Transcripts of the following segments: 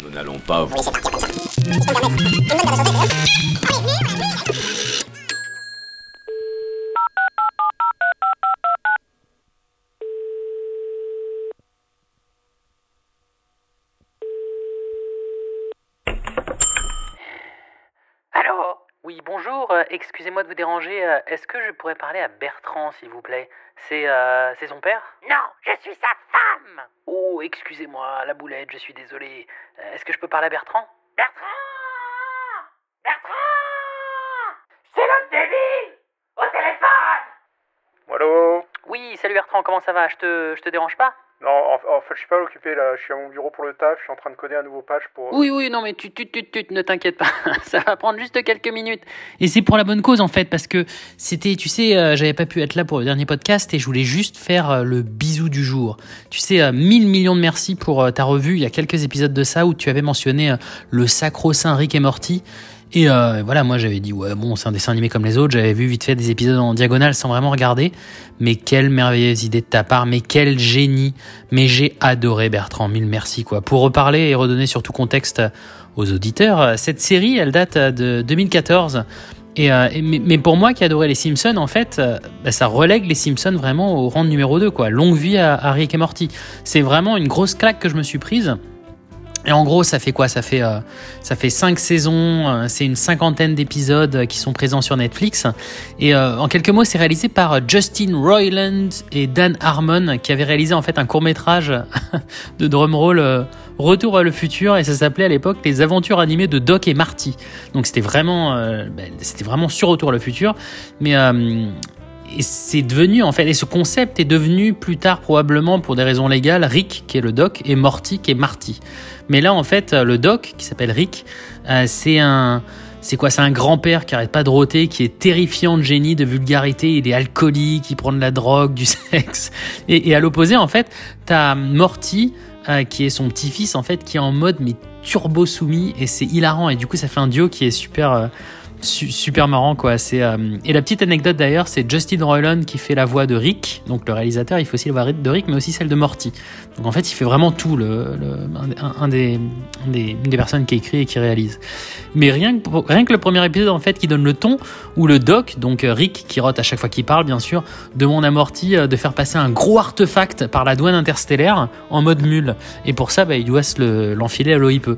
Nous n'allons pas vous... Allô Oui, bonjour, euh, excusez-moi de vous déranger. euh, Est-ce que je pourrais parler à Bertrand, s'il vous plaît? C'est euh, c'est son père? Non, je suis sa femme! Oh, excusez-moi, la boulette, je suis désolé. Euh, Est-ce que je peux parler à Bertrand? Bertrand! Bertrand! C'est le débile Au téléphone Allô Oui, salut Bertrand, comment ça va? Je te, je te dérange pas? Non, en, en fait, je suis pas occupé là. Je suis à mon bureau pour le taf. Je suis en train de coder un nouveau patch pour. Oui, oui, non, mais tu, tu, tu, tu ne t'inquiète pas, ça va prendre juste quelques minutes. Et c'est pour la bonne cause en fait, parce que c'était, tu sais, euh, j'avais pas pu être là pour le dernier podcast et je voulais juste faire euh, le bisou du jour. Tu sais, euh, mille millions de merci pour euh, ta revue. Il y a quelques épisodes de ça où tu avais mentionné euh, le sacro-saint Rick et Morty. Et euh, voilà, moi j'avais dit, ouais, bon, c'est un dessin animé comme les autres. J'avais vu vite fait des épisodes en diagonale sans vraiment regarder. Mais quelle merveilleuse idée de ta part, mais quel génie. Mais j'ai adoré Bertrand, mille merci quoi. Pour reparler et redonner surtout contexte aux auditeurs, cette série, elle date de 2014. Et, euh, mais pour moi qui adorais les Simpsons, en fait, euh, bah, ça relègue les Simpsons vraiment au rang de numéro 2, quoi. Longue vie à, à Rick et Morty. C'est vraiment une grosse claque que je me suis prise. Et en gros, ça fait quoi? Ça fait euh, ça fait cinq saisons, euh, c'est une cinquantaine d'épisodes euh, qui sont présents sur Netflix. Et en quelques mots, c'est réalisé par Justin Roiland et Dan Harmon, qui avaient réalisé en fait un court métrage de drumroll Retour à le futur, et ça s'appelait à l'époque Les aventures animées de Doc et Marty. Donc c'était vraiment ben, c'était vraiment sur Retour à le futur, mais et c'est devenu en fait, et ce concept est devenu plus tard probablement pour des raisons légales, Rick qui est le Doc et Morty qui est Marty. Mais là en fait, le Doc qui s'appelle Rick, euh, c'est un c'est quoi? C'est un grand-père qui arrête pas de rôter, qui est terrifiant de génie, de vulgarité. Il est alcoolique, il prend de la drogue, du sexe. Et, à l'opposé, en fait, t'as Morty, euh, qui est son petit-fils, en fait, qui est en mode mais turbo soumis. Et c'est hilarant. Et du coup, ça fait un duo qui est super, euh, su- super marrant, quoi. C'est euh, et la petite anecdote d'ailleurs, c'est Justin Roiland qui fait la voix de Rick, donc le réalisateur. Il fait aussi la voix de Rick, mais aussi celle de Morty. Donc en fait, il fait vraiment tout, le, un, des, des, des personnes qui écrit et qui réalise. Mais rien que, rien que le premier épisode en fait qui donne le ton, où le doc, donc euh, Rick, qui rote à chaque fois qu'il parle bien sûr, demande à Morty euh, de faire passer un gros artefact par la douane interstellaire en mode mule. Et pour ça, bah, il doit se le- l'enfiler à l'OIPE.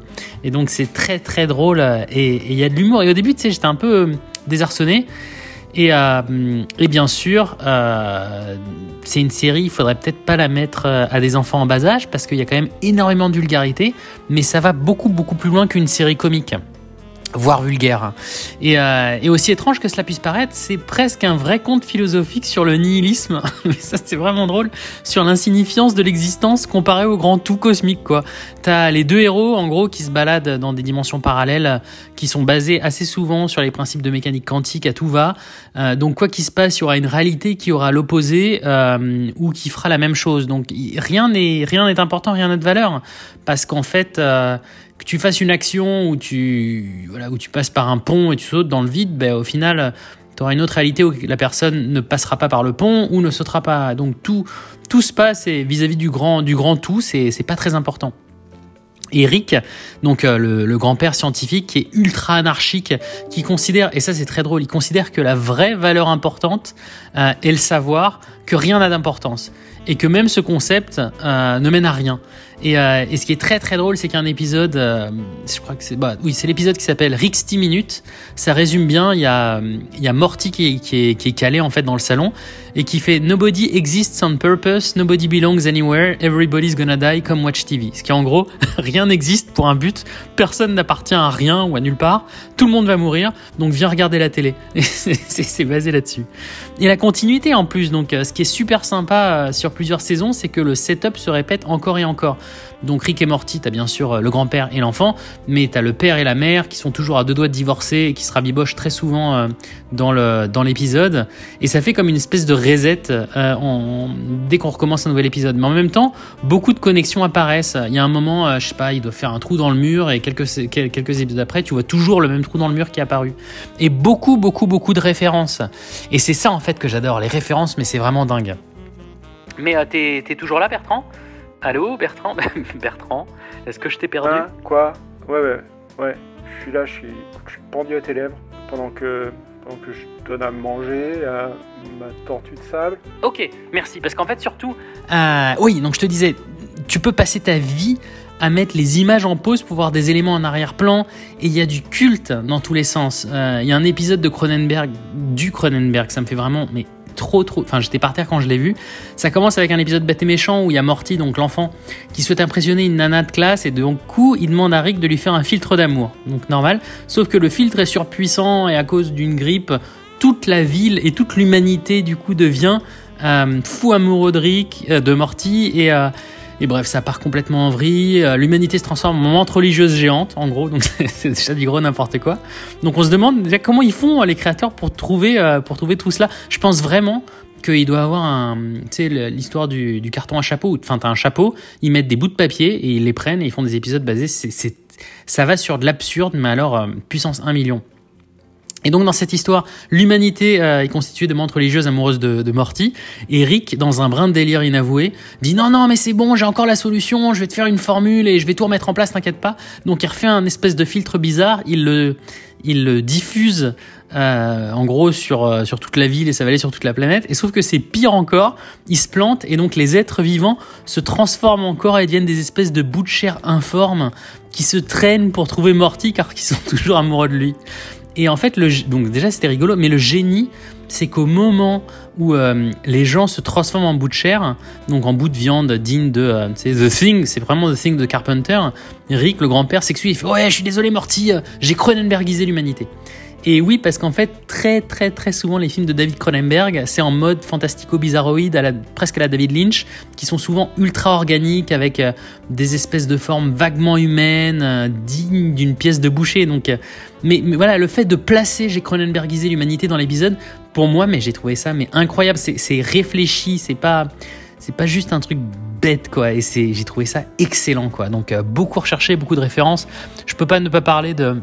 Et donc c'est très très drôle et et il y a de l'humour. Et au début, tu sais, j'étais un peu euh, désarçonné. Et, euh, et bien sûr, euh, c'est une série, il faudrait peut-être pas la mettre à des enfants en bas âge parce qu'il y a quand même énormément de vulgarité, mais ça va beaucoup beaucoup plus loin qu'une série comique voire vulgaire. Et, euh, et aussi étrange que cela puisse paraître, c'est presque un vrai conte philosophique sur le nihilisme. Mais ça, c'est vraiment drôle. Sur l'insignifiance de l'existence comparée au grand tout cosmique, quoi. T'as les deux héros, en gros, qui se baladent dans des dimensions parallèles, qui sont basées assez souvent sur les principes de mécanique quantique à tout va. Euh, donc, quoi qu'il se passe, il y aura une réalité qui aura l'opposé euh, ou qui fera la même chose. Donc, rien n'est rien n'est important, rien n'a de valeur, parce qu'en fait. Que tu fasses une action où tu, voilà, où tu passes par un pont et tu sautes dans le vide, ben, au final, tu auras une autre réalité où la personne ne passera pas par le pont ou ne sautera pas. Donc tout, tout se passe vis-à-vis du grand, du grand tout, c'est pas très important. Et Rick, donc euh, le, le grand-père scientifique qui est ultra anarchique, qui considère, et ça c'est très drôle, il considère que la vraie valeur importante euh, est le savoir, que rien n'a d'importance. Et que même ce concept euh, ne mène à rien. Et, euh, et ce qui est très très drôle, c'est qu'un épisode, euh, je crois que c'est, bah, oui, c'est l'épisode qui s'appelle Rick 10 minutes. Ça résume bien. Il y a, Morty qui est, calé en fait dans le salon et qui fait Nobody exists on purpose, nobody belongs anywhere, everybody's gonna die, come watch TV. Ce qui en gros, rien n'existe pour un but, personne n'appartient à rien ou à nulle part, tout le monde va mourir, donc viens regarder la télé. C'est- basé là-dessus. Et la continuité en plus, donc euh, ce qui est super sympa sur plusieurs saisons, c'est que le setup se répète encore et encore. Donc Rick et Morty, t'as bien sûr euh, le grand-père et l'enfant, mais t'as le père et la mère qui sont toujours à deux doigts de divorcer et qui se rabibochent très souvent euh, dans dans l'épisode. Et ça fait comme une espèce de reset euh, en- dès qu'on recommence un nouvel épisode. Mais en même temps, beaucoup de connexions apparaissent. Il y a un moment, je sais pas, il doit faire un trou dans le mur et quelques quel- quelques épisodes après, tu vois toujours le même trou dans le mur qui est apparu. Et beaucoup, beaucoup, beaucoup de références. Et c'est ça en fait que j'adore, les références, mais c'est vraiment dingue. Mais euh, t'es toujours là, Bertrand? Allô, Bertrand? Bertrand, est-ce que je t'ai perdu? Hein Quoi? Ouais, ouais, ouais. Je suis là, je suis, je suis pendu à tes lèvres pendant que, pendant que je donne à manger à ma tortue de sable. Ok, merci. Parce qu'en fait, surtout. Euh, oui, donc je te disais, tu peux passer ta vie à mettre les images en pause pour voir des éléments en arrière-plan. Et il y a du culte dans tous les sens. Euh, Il y a un épisode de Cronenberg, du Cronenberg, ça me fait vraiment. Mais trop trop enfin j'étais par terre quand je l'ai vu. Ça commence avec un épisode bête et méchant où il y a Morty donc l'enfant qui souhaite impressionner une nana de classe et de coup il demande à Rick de lui faire un filtre d'amour. Donc normal. Sauf que le filtre est surpuissant et à cause d'une grippe toute la ville et toute l'humanité du coup devient euh, fou amoureux de Rick euh, de Morty et euh, et bref, ça part complètement en vrille. Euh, L'humanité se transforme en menthe religieuse géante, en gros. Donc c'est déjà du gros n'importe quoi. Donc on se demande déjà comment ils font les créateurs pour trouver euh, pour trouver tout cela. Je pense vraiment qu'il doit avoir un, tu sais, l'histoire du, carton à chapeau. Enfin, t'as un chapeau, ils mettent des bouts de papier et ils les prennent et ils font des épisodes basés. C'est, ça va sur de l'absurde, mais alors euh, puissance 1 million. Et donc dans cette histoire, l'humanité euh, est constituée de mentes religieuses amoureuses de, Morty. Et Rick, dans un brin de délire inavoué, dit non non mais c'est bon, j'ai encore la solution, je vais te faire une formule et je vais tout remettre en place, t'inquiète pas. Donc il refait un espèce de filtre bizarre, il le, diffuse euh, en gros sur, euh, sur toute la ville et ça va aller sur toute la planète. Et sauf que c'est pire encore, il se plante et donc les êtres vivants se transforment encore et deviennent des espèces de bouts de chair informes qui se traînent pour trouver Morty car ils sont toujours amoureux de lui. Et en fait, donc déjà c'était rigolo, mais le génie, c'est qu'au moment où euh, les gens se transforment en bout de chair, donc en bout de viande digne de euh, The Thing, c'est vraiment The Thing de Carpenter, Rick, le grand-père, s'excuse, il fait Ouais, je suis désolé, Morty, euh, j'ai Cronenbergisé l'humanité. Et oui, parce qu'en fait, très très très souvent, les films de David Cronenberg, c'est en mode fantastico-bizarroïde, presque à la David Lynch, qui sont souvent ultra organiques, avec euh, des espèces de formes vaguement humaines, euh, dignes d'une pièce de boucher. Donc, euh, mais, mais, voilà, le fait de placer J'ai Cronenbergisé l'humanité dans l'épisode, pour moi, mais j'ai trouvé ça mais incroyable. C'est réfléchi, c'est pas c'est pas juste un truc bête quoi et c'est j'ai trouvé ça excellent quoi donc beaucoup recherché beaucoup de références je peux pas ne pas parler de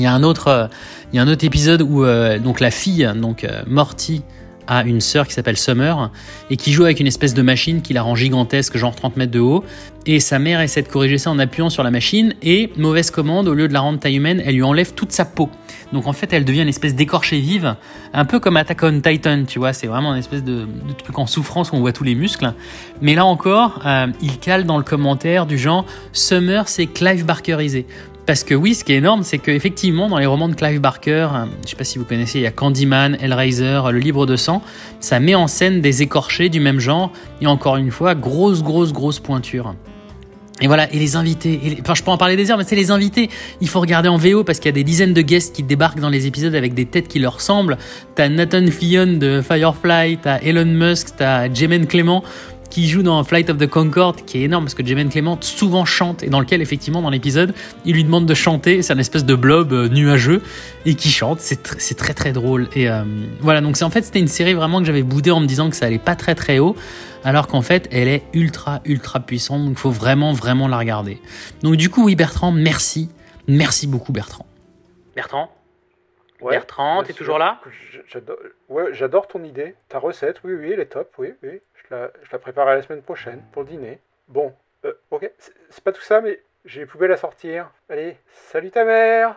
il y a un autre euh, il y a un autre épisode où euh, donc la fille donc euh, Morty a une sœur qui s'appelle Summer et qui joue avec une espèce de machine qui la rend gigantesque, genre 30 mètres de haut. Et sa mère essaie de corriger ça en appuyant sur la machine et mauvaise commande, au lieu de la rendre taille humaine, elle lui enlève toute sa peau. Donc en fait, elle devient une espèce d'écorchée vive, un peu comme Attack on Titan, tu vois. C'est vraiment une espèce de, truc en souffrance où on voit tous les muscles. Mais là encore, il cale dans le commentaire du genre Summer, c'est Clive Barkerisé. Parce que oui, ce qui est énorme, c'est qu'effectivement, dans les romans de Clive Barker, euh, je sais pas si vous connaissez, il y a Candyman, Hellraiser, Le Livre de Sang, ça met en scène des écorchés du même genre, et encore une fois, grosse, grosse, grosse pointure. Et voilà, et les invités, enfin je peux en parler des heures, mais c'est les invités, il faut regarder en VO parce qu'il y a des dizaines de guests qui débarquent dans les épisodes avec des têtes qui leur ressemblent. T'as Nathan Fillion de Firefly, t'as Elon Musk, t'as Jemaine Clément qui joue dans Flight of the Concorde, qui est énorme parce que Jemaine Clément souvent chante et dans lequel effectivement dans l'épisode il lui demande de chanter, c'est un espèce de blob euh, nuageux et qui chante, c'est tr c'est très très drôle et euh, voilà donc c'est en fait c'était une série vraiment que j'avais boudé en me disant que ça allait pas très très haut alors qu'en fait elle est ultra ultra puissante donc faut vraiment vraiment la regarder. Donc du coup oui Bertrand merci merci beaucoup Bertrand. Bertrand? Ouais, Bertrand, t'es toujours là? J'adore ouais, ton idée. Ta recette, oui, oui, elle est top, oui, oui. Je la, je la préparerai la semaine prochaine pour le dîner. Bon, euh, ok, c'est pas tout ça, mais j'ai les poubelles à sortir. Allez, salut ta mère